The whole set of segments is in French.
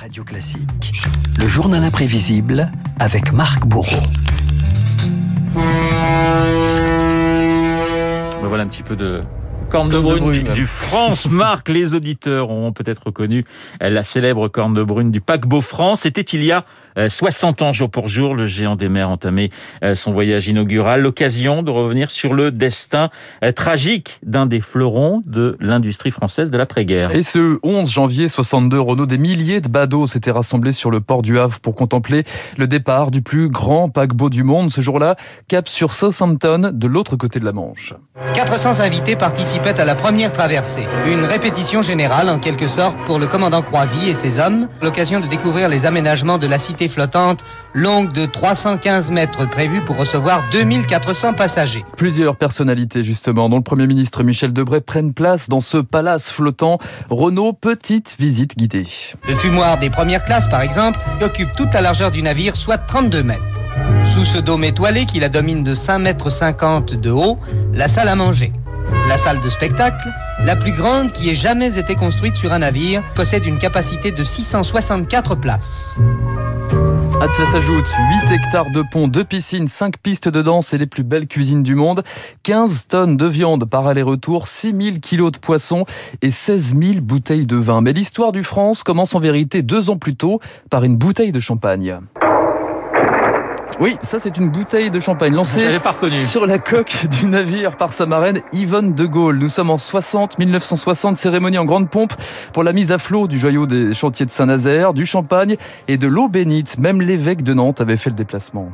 Radio Classique. Le journal imprévisible avec Marc Bourreau. Voilà un petit peu de corne de brune, du, du France. Marc, les auditeurs ont peut-être reconnu la célèbre corne de brune du paquebot France. C'était il y a 60 ans jour pour jour. Le géant des mers entamé son voyage inaugural. L'occasion de revenir sur le destin tragique d'un des fleurons de l'industrie française de l'après-guerre. Et ce 11 janvier 62, Renault, des milliers de badauds s'étaient rassemblés sur le port du Havre pour contempler le départ du plus grand paquebot du monde. Ce jour-là, cap sur Southampton, de l'autre côté de la Manche. 400 invités participaient à la première traversée. Une répétition générale, en quelque sorte, pour le commandant Croisy et ses hommes. L'occasion de découvrir les aménagements de la cité flottante, longue de 315 mètres, prévue pour recevoir 2400 passagers. Plusieurs personnalités, justement, dont le Premier ministre Michel Debré, prennent place dans ce palace flottant. Renault, petite visite guidée. Le fumoir des premières classes, par exemple, occupe toute la largeur du navire, soit 32 mètres. Sous ce dôme étoilé qui la domine de 5,50 mètres de haut, la salle à manger. La salle de spectacle, la plus grande qui ait jamais été construite sur un navire, possède une capacité de 664 places. À cela s'ajoute 8 hectares de pont, 2 piscines, 5 pistes de danse et les plus belles cuisines du monde, 15 tonnes de viande par aller-retour, 6000 kilos de poissons et 16 000 bouteilles de vin. Mais l'histoire du France commence en vérité deux ans plus tôt par une bouteille de champagne. Oui, ça c'est une bouteille de champagne lancée sur la coque du navire par sa marraine Yvonne de Gaulle. Nous sommes en 60, 1960, cérémonie en grande pompe pour la mise à flot du joyau des chantiers de Saint-Nazaire, du champagne et de l'eau bénite. Même l'évêque de Nantes avait fait le déplacement.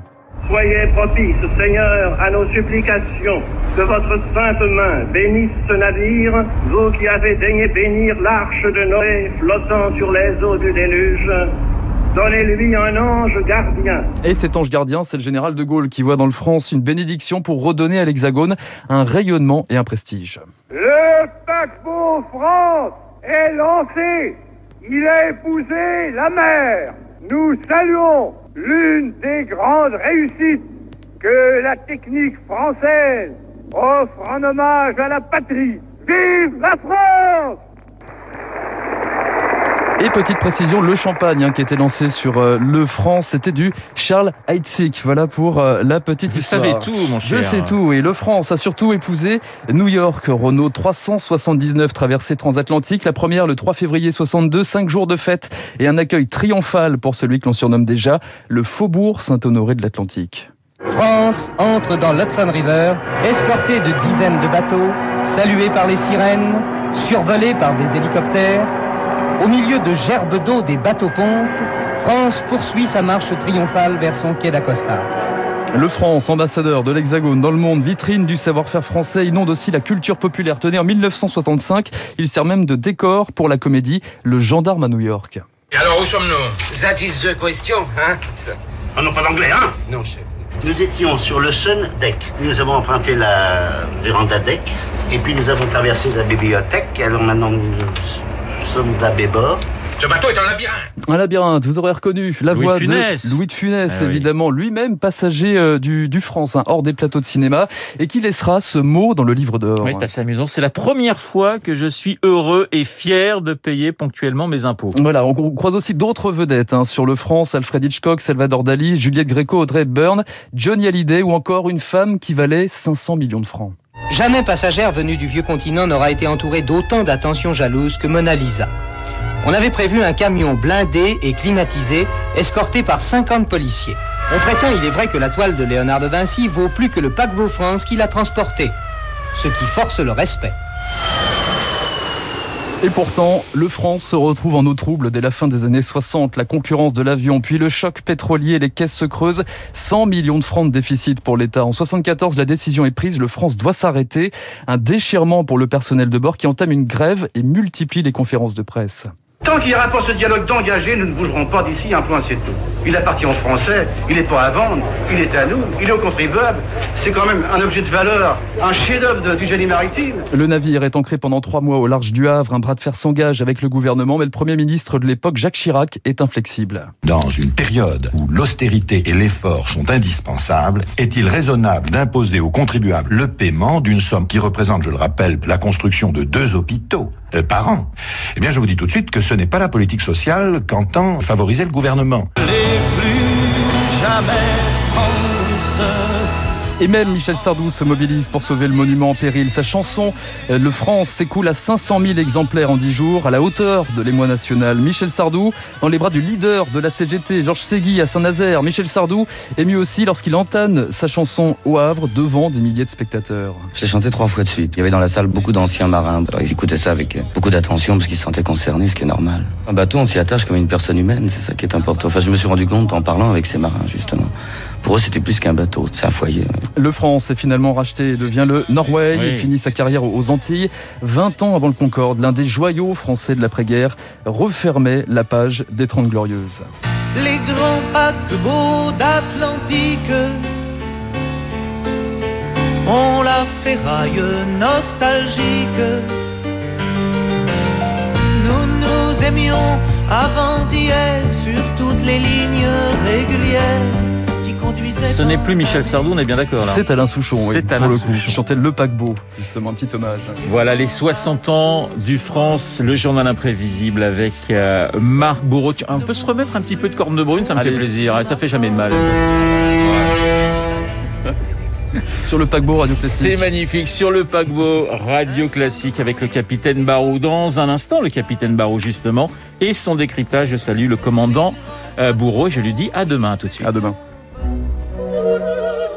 Soyez propice, Seigneur, à nos supplications. Que votre sainte main bénisse ce navire, vous qui avez daigné bénir l'arche de Noé flottant sur les eaux du déluge. Donnez-lui un ange gardien. Et cet ange gardien, c'est le général de Gaulle qui voit dans le France une bénédiction pour redonner à l'Hexagone un rayonnement et un prestige. Le paquebot France est lancé. Il a épousé la mer. Nous saluons l'une des grandes réussites que la technique française offre en hommage à la patrie. Vive la France et petite précision, le champagne hein, qui était lancé sur euh, le France, c'était du Charles Heidsieck. Voilà pour euh, la petite Vous histoire. savez tout, mon cher. Je sais tout. Et le France a surtout épousé New York. Renault 379 traversées transatlantiques. La première le 3 février 62, cinq jours de fête et un accueil triomphal pour celui que l'on surnomme déjà le Faubourg Saint-Honoré de l'Atlantique. France entre dans l'Hudson River, escortée de dizaines de bateaux, saluée par les sirènes, survolée par des hélicoptères. Au milieu de gerbes d'eau des bateaux-pompes, France poursuit sa marche triomphale vers son quai d'Acosta. Le France, ambassadeur de l'Hexagone dans le monde, vitrine du savoir-faire français, inonde aussi la culture populaire. Tenez, en 1965, il sert même de décor pour la comédie Le Gendarme à New York. Et alors, où sommes-nous? That is the question, hein? Ah non, pas d'anglais, hein? Non, chef. Nous étions sur le Sun Deck. Nous avons emprunté la véranda deck et puis nous avons traversé la bibliothèque. Alors maintenant nous sommes à Bébord. Ce bateau est un labyrinthe. Un labyrinthe, vous aurez reconnu la Louis voix de Funès. de Louis de Funès, Ah oui. évidemment, lui-même passager euh, du, du France, hein, hors des plateaux de cinéma, et qui laissera ce mot dans le livre d'or. Oui, c'est assez amusant. C'est la première fois que je suis heureux et fier de payer ponctuellement mes impôts. Voilà, on on croise aussi d'autres vedettes hein, sur le France, Alfred Hitchcock, Salvador Dali, Juliette Gréco, Audrey Hepburn, Johnny Hallyday ou encore une femme qui valait 500 millions de francs. Jamais passagère venue du vieux continent n'aura été entourée d'autant d'attention jalouse que Mona Lisa. On avait prévu un camion blindé et climatisé, escorté par 50 policiers. On prétend, il est vrai, que la toile de Léonard de Vinci vaut plus que le paquebot France qui l'a transporté, ce qui force le respect. Et pourtant, le France se retrouve en eau trouble dès la fin des années 60. La concurrence de l'avion, puis le choc pétrolier, les caisses se creusent. 100 millions de francs de déficit pour l'État. En 74, la décision est prise. Le France doit s'arrêter. Un déchirement pour le personnel de bord qui entame une grève et multiplie les conférences de presse. Tant qu'il n'y aura pas ce dialogue d'engagé, nous ne bougerons pas d'ici, un point c'est tout. Il appartient aux Français, il n'est pas à vendre, il est à nous, il est aux contribuables. C'est quand même un objet de valeur, un chef-d'œuvre de- du génie maritime. Le navire est ancré pendant trois mois au large du Havre. Un bras de fer s'engage avec le gouvernement, mais le Premier ministre de l'époque, Jacques Chirac, est inflexible. Dans une période où l'austérité et l'effort sont indispensables, est-il raisonnable d'imposer aux contribuables le paiement d'une somme qui représente, je le rappelle, la construction de deux hôpitaux? Euh, par an. Eh bien, je vous dis tout de suite que ce n'est pas la politique sociale qu'entend favoriser le gouvernement. Et même Michel Sardou se mobilise pour sauver le monument en péril. Sa chanson euh, Le France s'écoule à 500 000 exemplaires en 10 jours, à la hauteur de l'émoi national. Michel Sardou, dans les bras du leader de la CGT, Georges Ségui à Saint-Nazaire. Michel Sardou ému aussi lorsqu'il entame sa chanson au Havre devant des milliers de spectateurs. J'ai chanté trois fois de suite. Il y avait dans la salle beaucoup d'anciens marins. Ils écoutaient ça avec beaucoup d'attention parce qu'ils se sentaient concernés, ce qui est normal. Un bateau, on s'y attache comme une personne humaine, c'est ça qui est important. Enfin, je me suis rendu compte en parlant avec ces marins, justement. Pour eux, c'était plus qu'un bateau, c'est un foyer. Le France est finalement racheté et devient le Norway. Il finit sa carrière aux Antilles. 20 ans avant le Concorde, l'un des joyaux français de l'après-guerre refermait la page des Trente Glorieuses. Les grands paquebots d'Atlantique ont la ferraille nostalgique. Nous nous aimions avant d'hier sur toutes les lignes régulières. Ce n'est plus Michel Sardou, on est bien d'accord là. C'est Alain Souchon, oui, C'est Alain Souchon. qui chantait Le Paquebot, justement, un petit hommage. Voilà les 60 ans du France, le journal imprévisible avec euh, Marc Bourreau. On peut se remettre un petit peu de corne de brune, ça me fait plaisir, ça fait jamais de mal. Sur le paquebot Radio Classique. C'est magnifique. Sur le paquebot Radio Classique avec le capitaine Barou. Dans un instant, le capitaine Barou, justement, et son décryptage. Je salue le commandant euh, Bourreau et je lui dis à demain tout de suite. À demain.